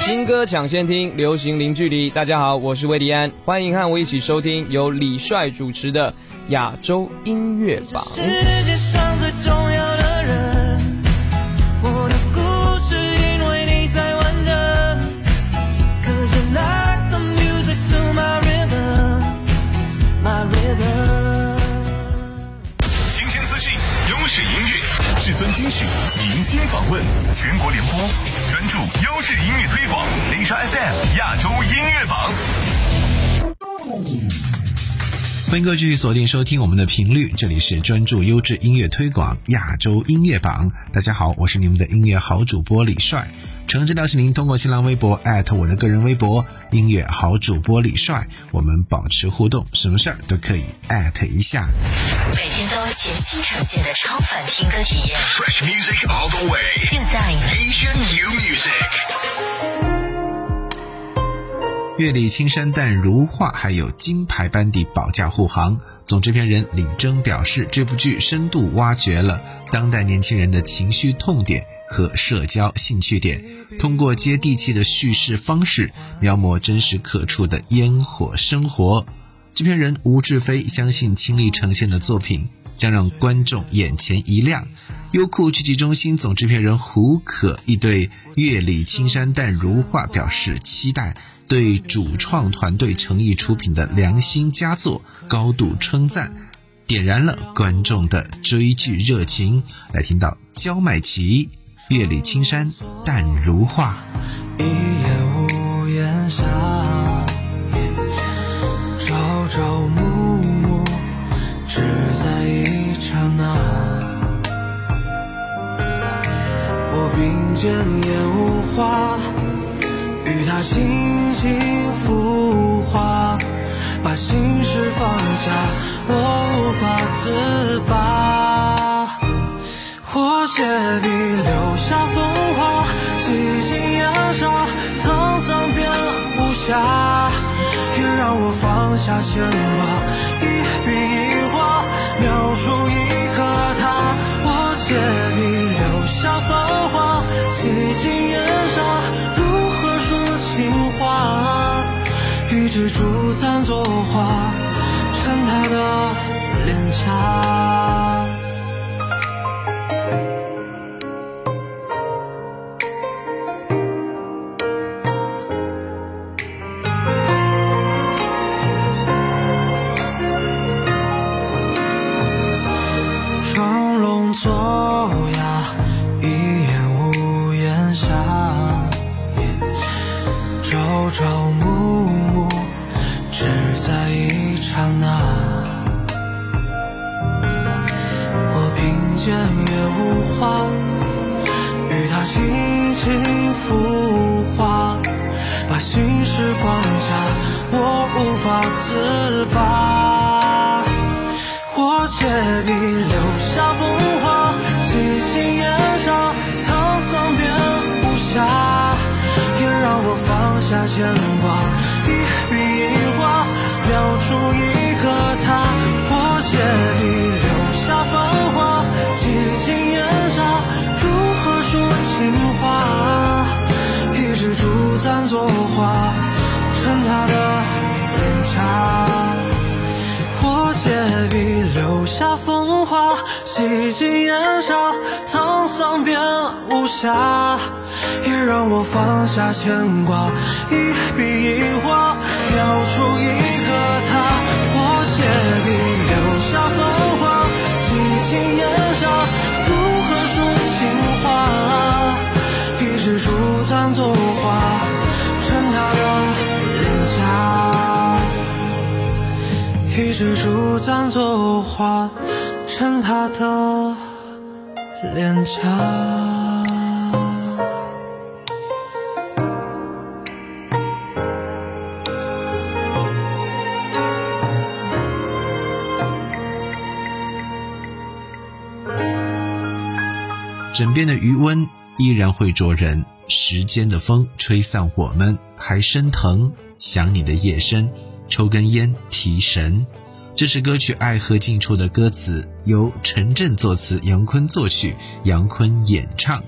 新歌抢先听，流行零距离。大家好，我是魏迪安，欢迎和我一起收听由李帅主持的亚洲音乐榜。世界上最重要明星，访问，全国联播，专注优质音乐推广，丽莎 FM 亚洲音乐榜。欢迎各位继续锁定收听我们的频率，这里是专注优质音乐推广亚洲音乐榜。大家好，我是你们的音乐好主播李帅。诚挚邀请您通过新浪微博我的个人微博音乐好主播李帅，我们保持互动，什么事儿都可以一下。每天都全新呈现的超凡听歌体验，Fresh music all the way，就在 Asian new music。乐里青山淡如画，还有金牌班底保驾护航。总制片人李征表示，这部剧深度挖掘了当代年轻人的情绪痛点和社交兴趣点，通过接地气的叙事方式，描摹真实可触的烟火生活。制片人吴志飞相信，亲力呈现的作品将让观众眼前一亮。优酷剧集中心总制片人胡可亦对《月里青山淡如画》表示期待。对主创团队诚意出品的良心佳作高度称赞，点燃了观众的追剧热情。来听到焦麦琪《月里青山淡如画》。一眼无言下，朝朝暮暮，只在一刹那。我并肩烟雾花。与他轻轻孵化，把心事放下，我无法自拔。我借笔留下风华，洗尽烟沙，沧桑变无暇。也让我放下牵挂，一笔一画，描出一个他。我借笔留下繁华，洗尽烟沙。情话，一支烛簪作画，衬他的脸颊。见也无话，与他轻轻浮华，把心事放下，我无法自拔。我借笔留下风华，洗尽烟沙，沧桑变无暇。也让我放下牵挂，一笔一画，描出一个他。我借笔一支烛簪作画，衬她的脸颊。我借笔留下风华，洗尽烟沙，沧桑变无暇。也让我放下牵挂，一笔一画，描出一个他。我借支烛簪作画，衬他的脸颊。一支烛簪作画，衬他的脸颊。枕边的余温依然会灼人，时间的风吹散我们，还生疼。想你的夜深，抽根烟提神。这是歌曲《爱河近处》的歌词，由陈震作词，杨坤作曲，杨坤演唱。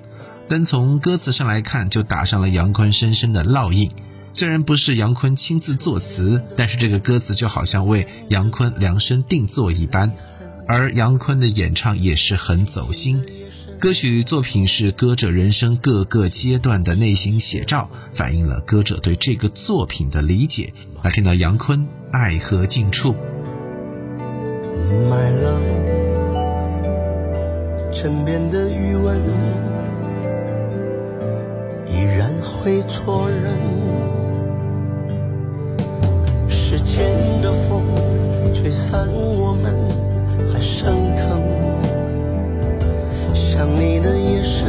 单从歌词上来看，就打上了杨坤深深的烙印。虽然不是杨坤亲自作词，但是这个歌词就好像为杨坤量身定做一般，而杨坤的演唱也是很走心。歌曲作品是歌者人生各个阶段的内心写照反映了歌者对这个作品的理解。来听到杨坤爱和近处。My love 枕边的余温依然会灼时间的风吹散我们还当你的眼神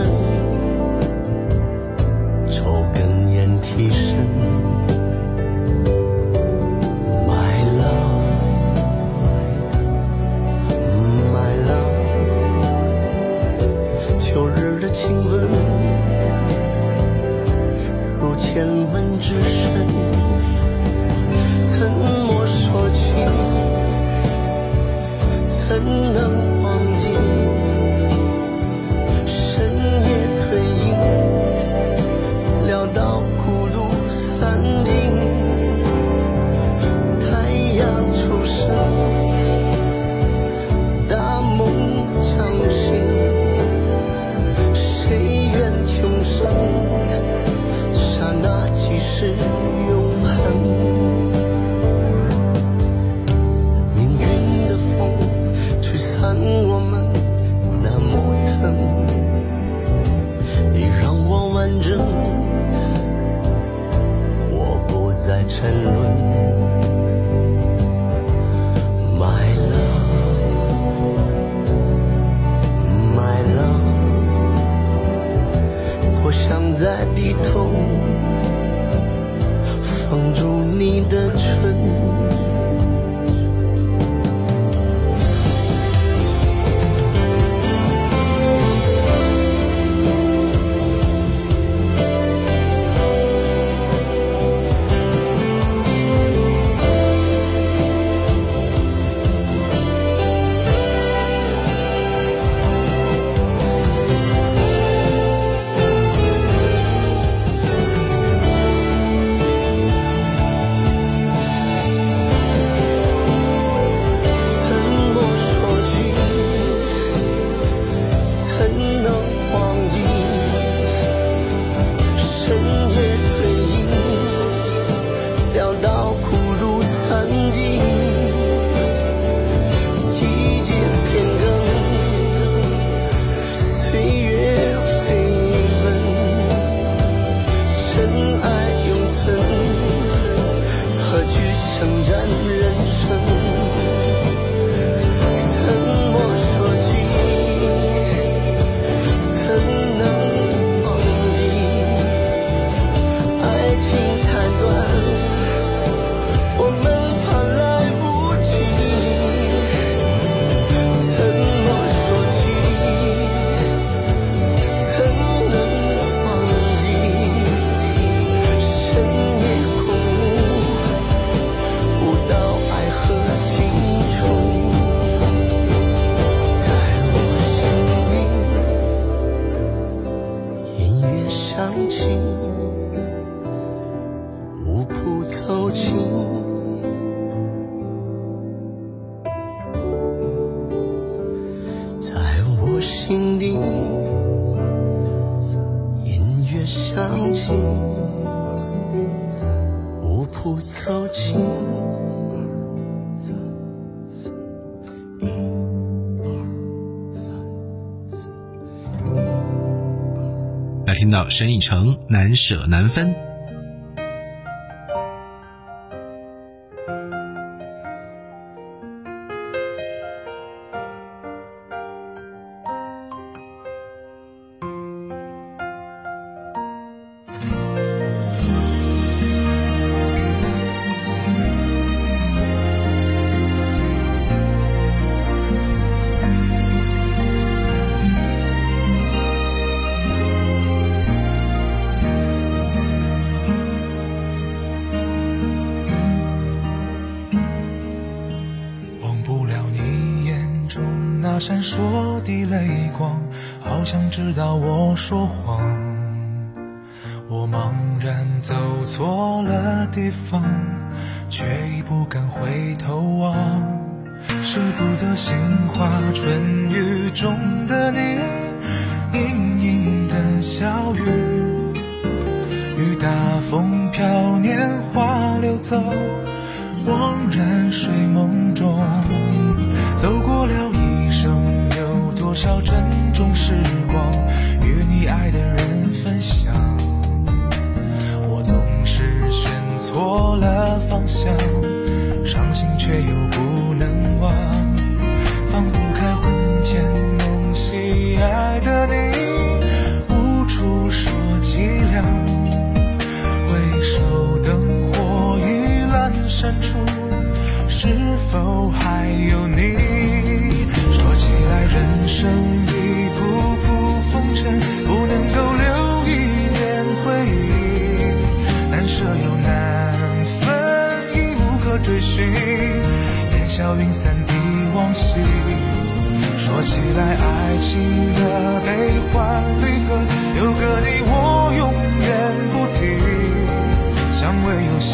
挡住你的唇。到生意城难舍难分。知道我说谎。我茫然走错了地方，却已不敢回头望。舍不得杏花春雨中的你，盈盈的小雨，雨打风飘，年华流走，惘然睡梦中，走过了，多少珍重时光，与你爱的人分享。我总是选错了方向，伤心却又不惜，说起来，爱情的悲欢离合，有个你我永远不提。相偎又相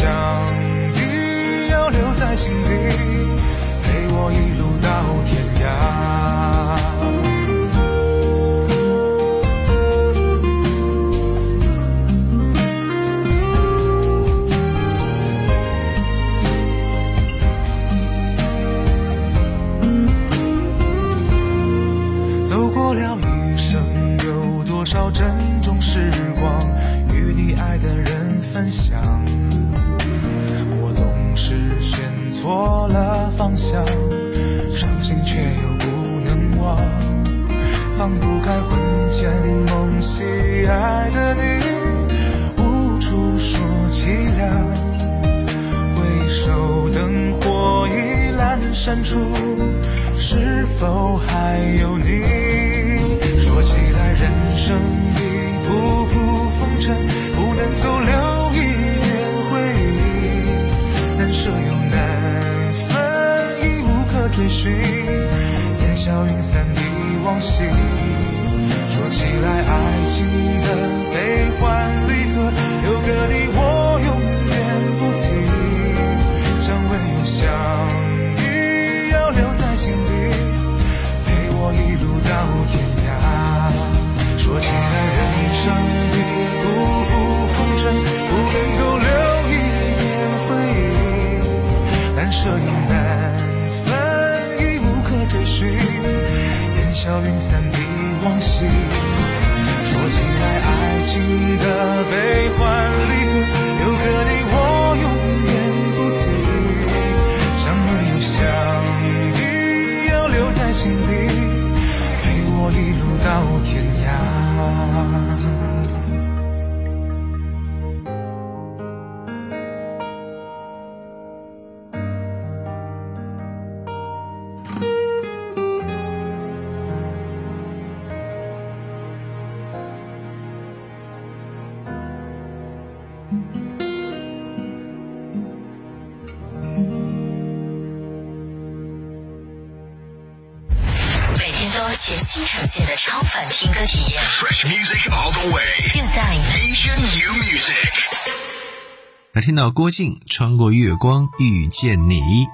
依，要留在心底，陪我一路到天涯。分享。我总是选错了方向，伤心却又不能忘，放不开魂牵梦系爱的你，无处说凄凉。回首灯火已阑珊处，是否还有你？说起来，人生一步去。烟消云散的往昔，说起来，爱情的悲欢离合，有个你云散的往昔，说起来，爱情的悲欢。全新呈现的超凡听歌体验，Fresh music all the way. 就在 Asian New Music. 来听到郭靖穿过月光遇见你。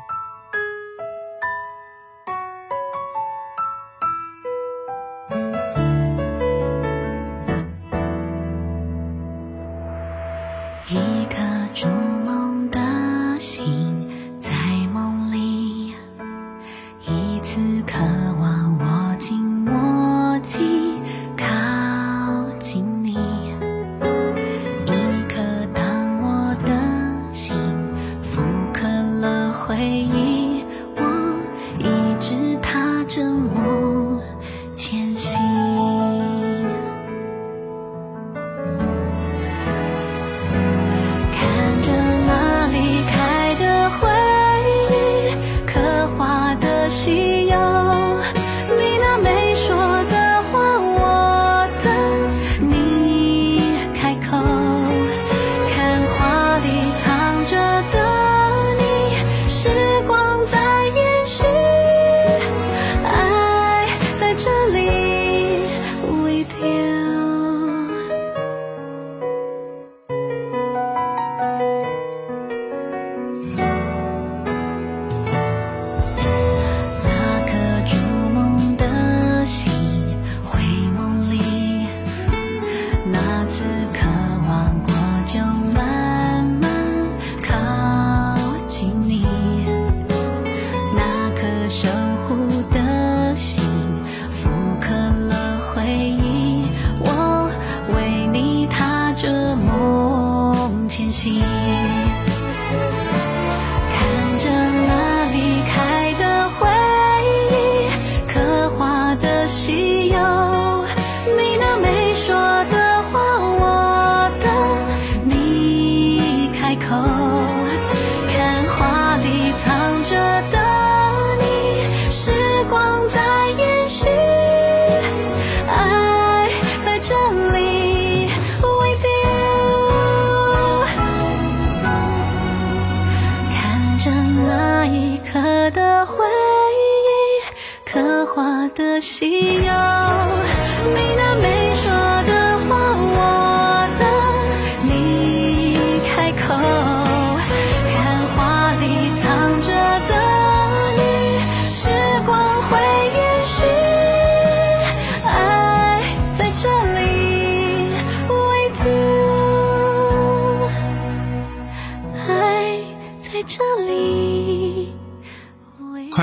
心。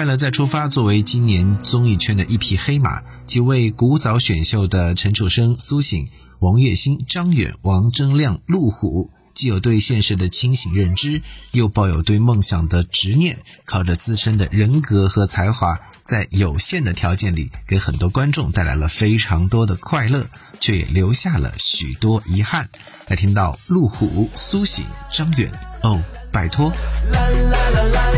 快乐再出发作为今年综艺圈的一匹黑马，几位古早选秀的陈楚生、苏醒、王栎鑫、张远、王铮亮、陆虎，既有对现实的清醒认知，又抱有对梦想的执念，靠着自身的人格和才华，在有限的条件里，给很多观众带来了非常多的快乐，却也留下了许多遗憾。来听到陆虎、苏醒、张远，哦，拜托。什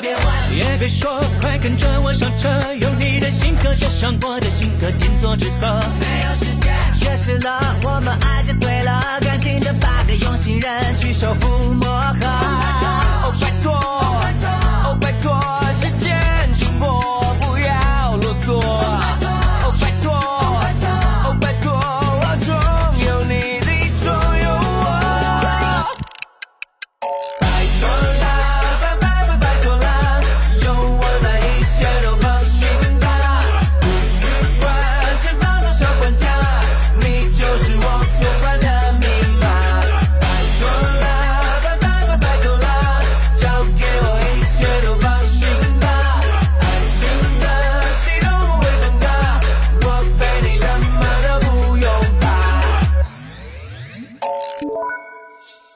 别问，也别说，快跟着我上车，用你的性格加上我的性格，天作之合。没有时间，解释了，我们爱就对了，感情的 bug 用心人去修复磨合。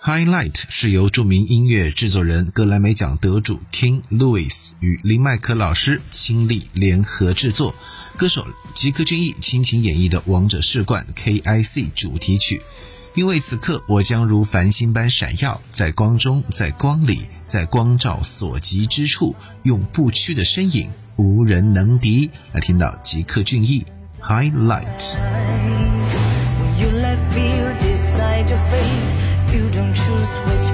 Highlight 是由著名音乐制作人、格莱美奖得主 King Louis 与林迈可老师倾力联合制作，歌手吉克隽逸倾情演绎的《王者世冠》KIC 主题曲。因为此刻我将如繁星般闪耀，在光中，在光里，在光照所及之处，用不屈的身影，无人能敌。来听到吉克隽逸 Highlight。switch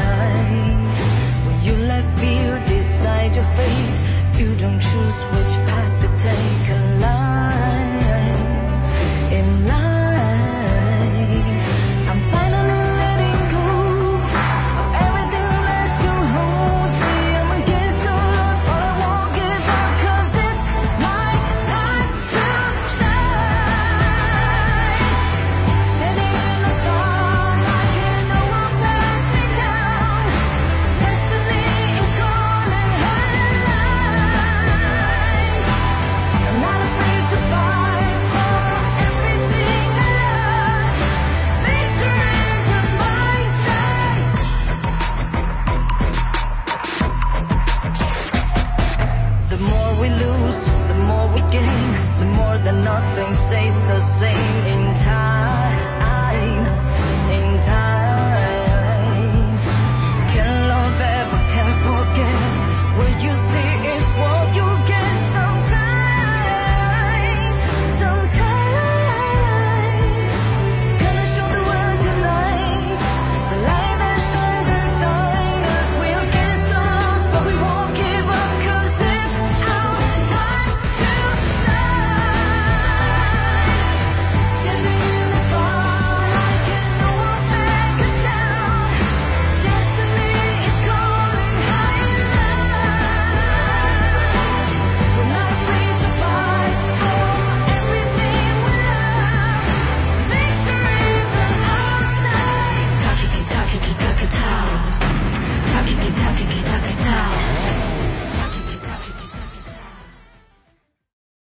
fate. You don't choose which path.